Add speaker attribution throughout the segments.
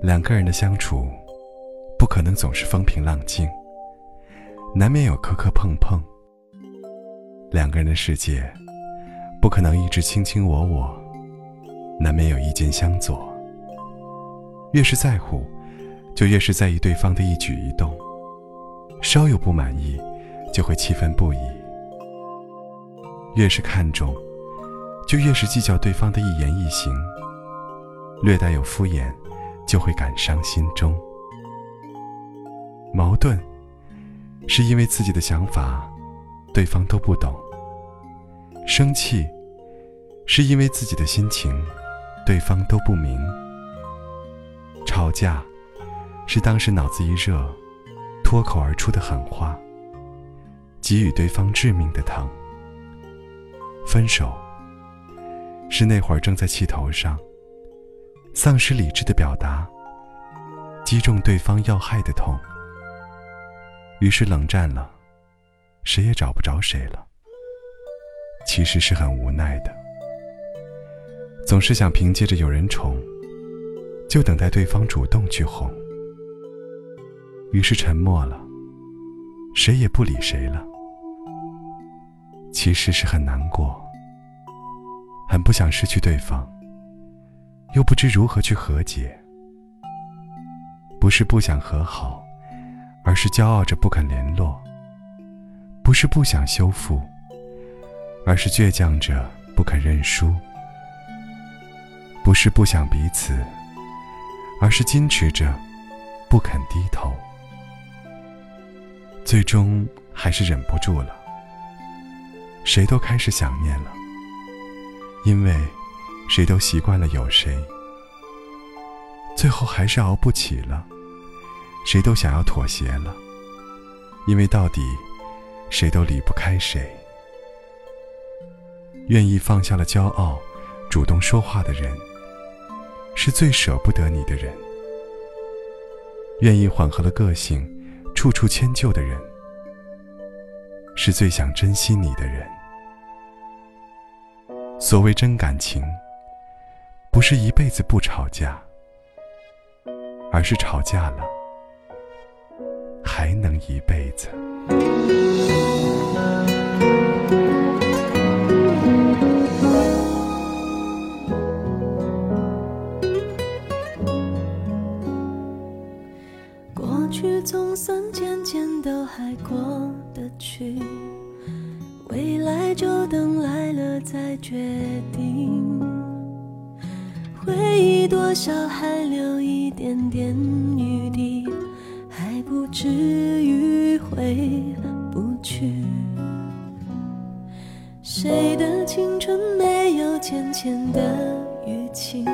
Speaker 1: 两个人的相处，不可能总是风平浪静，难免有磕磕碰碰。两个人的世界，不可能一直卿卿我我，难免有意见相左。越是在乎，就越是在意对方的一举一动，稍有不满意，就会气愤不已。越是看重，就越是计较对方的一言一行，略带有敷衍。就会感伤心中。矛盾，是因为自己的想法，对方都不懂；生气，是因为自己的心情，对方都不明；吵架，是当时脑子一热，脱口而出的狠话，给予对方致命的疼；分手，是那会儿正在气头上。丧失理智的表达，击中对方要害的痛，于是冷战了，谁也找不着谁了。其实是很无奈的，总是想凭借着有人宠，就等待对方主动去哄，于是沉默了，谁也不理谁了。其实是很难过，很不想失去对方。又不知如何去和解，不是不想和好，而是骄傲着不肯联络；不是不想修复，而是倔强着不肯认输；不是不想彼此，而是矜持着不肯低头。最终还是忍不住了，谁都开始想念了，因为。谁都习惯了有谁，最后还是熬不起了。谁都想要妥协了，因为到底谁都离不开谁。愿意放下了骄傲，主动说话的人，是最舍不得你的人；愿意缓和了个性，处处迁就的人，是最想珍惜你的人。所谓真感情。不是一辈子不吵架，而是吵架了还能一辈子。
Speaker 2: 过去总算渐渐都还过未来就等来了再决定。回忆多少还留一点点余地，还不至于回不去。谁的青春没有浅浅的淤青？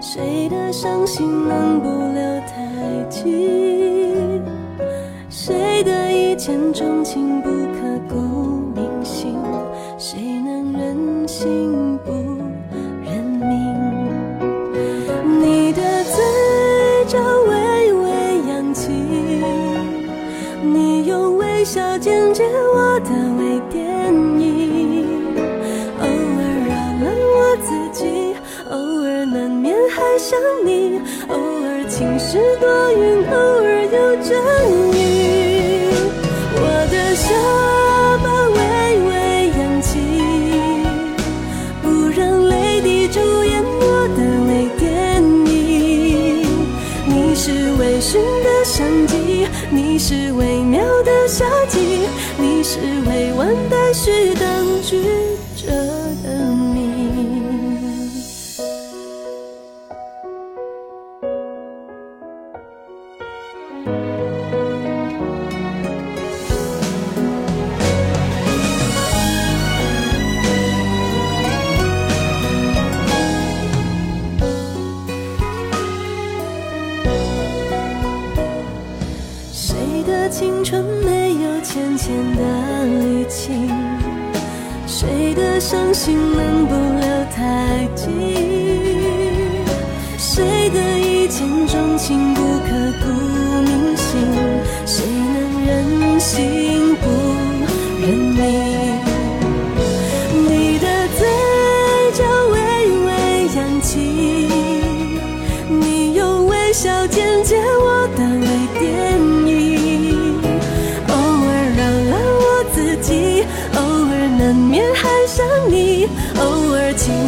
Speaker 2: 谁的伤心能不留太迹？千种情不刻骨铭心？谁能忍心不认命？你的嘴角微微扬起，你用微？笑剪接我的微电影，偶尔扰乱我自己，偶尔难免还想你，偶尔晴时多云，偶尔有阵寻的商机，你是微妙的。夏季，你是未完待续等句着的前的旅行？谁的伤心能不留太迹？谁的一见钟情不刻骨铭心？谁能忍心不认？命。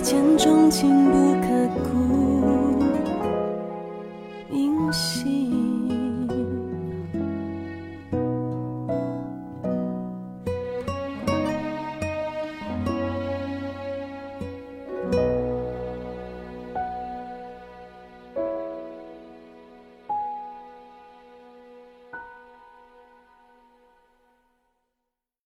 Speaker 2: 一见钟情不可